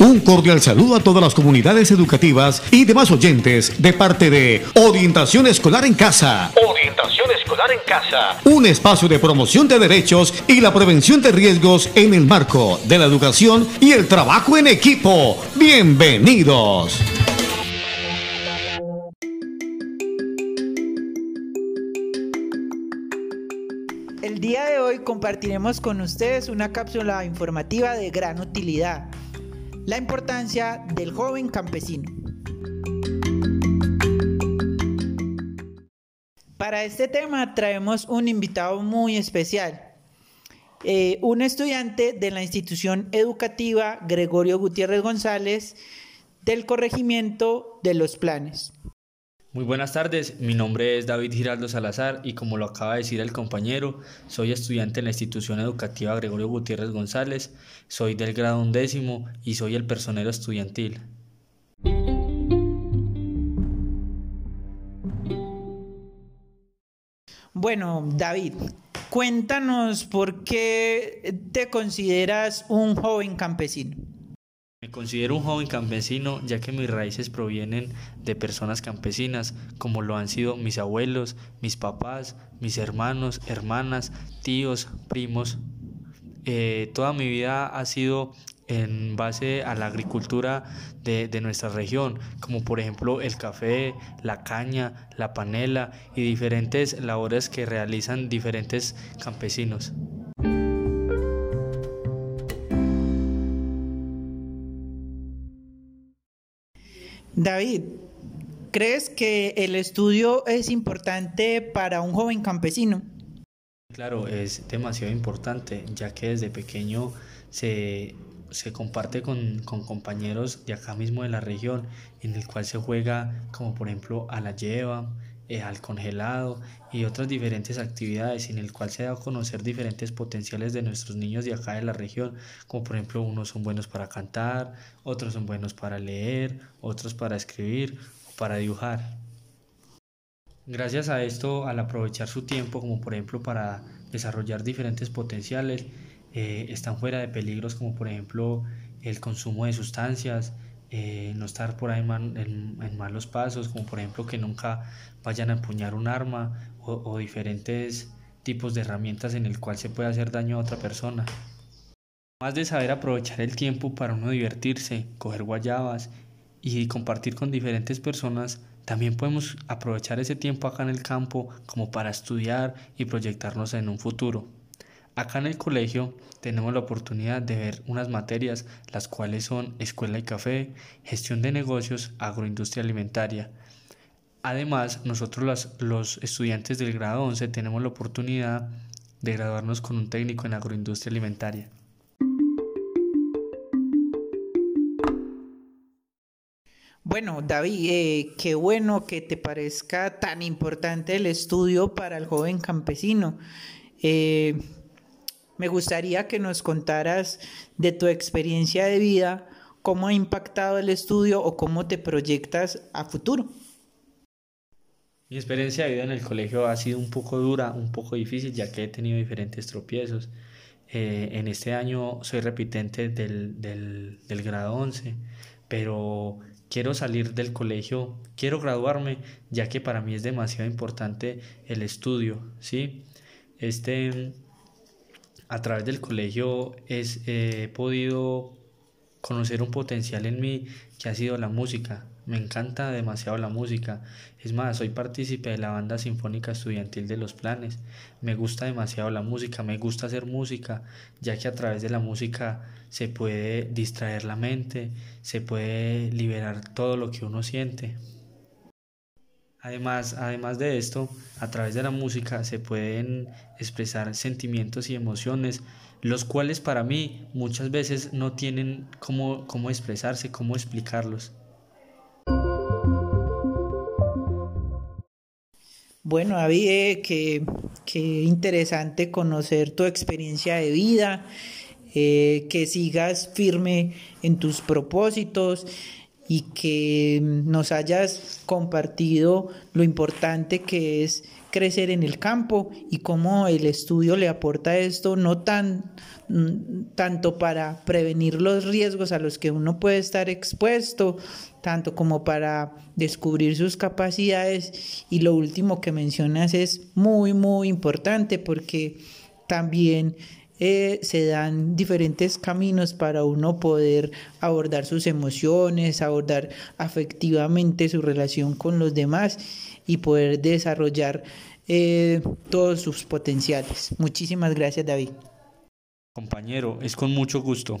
Un cordial saludo a todas las comunidades educativas y demás oyentes de parte de Orientación Escolar en Casa. Orientación Escolar en Casa. Un espacio de promoción de derechos y la prevención de riesgos en el marco de la educación y el trabajo en equipo. Bienvenidos. El día de hoy compartiremos con ustedes una cápsula informativa de gran utilidad la importancia del joven campesino. Para este tema traemos un invitado muy especial, eh, un estudiante de la institución educativa Gregorio Gutiérrez González del corregimiento de los planes. Muy buenas tardes, mi nombre es David Giraldo Salazar y como lo acaba de decir el compañero, soy estudiante en la institución educativa Gregorio Gutiérrez González, soy del grado undécimo y soy el personero estudiantil. Bueno, David, cuéntanos por qué te consideras un joven campesino. Considero un joven campesino ya que mis raíces provienen de personas campesinas, como lo han sido mis abuelos, mis papás, mis hermanos, hermanas, tíos, primos. Eh, toda mi vida ha sido en base a la agricultura de, nuestra región, como por ejemplo el café, la caña, la panela y diferentes labores que realizan diferentes campesinos. David, ¿crees que el estudio es importante para un joven campesino? Claro, es demasiado importante, ya que desde pequeño se, comparte con, compañeros de acá mismo de la región, en el cual se juega como por ejemplo a la lleva, eh, al congelado y otras diferentes actividades en el cual se da a conocer diferentes potenciales de nuestros niños de acá de la región, como por ejemplo unos son buenos para cantar, otros son buenos para leer, otros para escribir o para dibujar. Gracias a esto, al aprovechar su tiempo, como por ejemplo para desarrollar diferentes potenciales, eh, están fuera de peligros como por ejemplo el consumo de sustancias, eh, no estar por ahí en, malos pasos, como por ejemplo que nunca vayan a empuñar un arma o, diferentes tipos de herramientas en el cual se puede hacer daño a otra persona. Más de saber aprovechar el tiempo para uno divertirse, coger guayabas y compartir con diferentes personas, también podemos aprovechar ese tiempo acá en el campo como para estudiar y proyectarnos en un futuro. Acá en el colegio tenemos la oportunidad de ver unas materias, las cuales son escuela y café, gestión de negocios, agroindustria alimentaria. Además, nosotros los, estudiantes del grado 11 tenemos la oportunidad de graduarnos con un técnico en agroindustria alimentaria. Bueno, David, eh, qué bueno que te parezca tan importante el estudio para el joven campesino. Eh, me gustaría que nos contaras de tu experiencia de vida, cómo ha impactado el estudio o cómo te proyectas a futuro. Mi experiencia de vida en el colegio ha sido un poco dura, un poco difícil, ya que he tenido diferentes tropiezos. Eh, en este año soy repitente del, del grado 11, pero quiero salir del colegio, quiero graduarme, ya que para mí es demasiado importante el estudio, ¿sí? Este, a través del colegio es, he podido conocer un potencial en mí que ha sido la música. Me encanta demasiado la música. Es más, soy partícipe de la banda sinfónica estudiantil de los planes. Me gusta demasiado la música, me gusta hacer música, ya que a través de la música se puede distraer la mente, se puede liberar todo lo que uno siente. Además, además de esto, a través de la música se pueden expresar sentimientos y emociones, los cuales para mí muchas veces no tienen cómo, cómo expresarse, cómo explicarlos. Bueno, David, eh, qué, interesante conocer tu experiencia de vida, eh, que sigas firme en tus propósitos y que nos hayas compartido lo importante que es crecer en el campo y cómo el estudio le aporta esto, no tan mm, tanto para prevenir los riesgos a los que uno puede estar expuesto, tanto como para descubrir sus capacidades. Y lo último que mencionas es muy, muy importante porque también eh, se dan diferentes caminos para uno poder abordar sus emociones, abordar afectivamente su relación con los demás y poder desarrollar eh, todos sus potenciales. Muchísimas gracias David. Compañero, es con mucho gusto.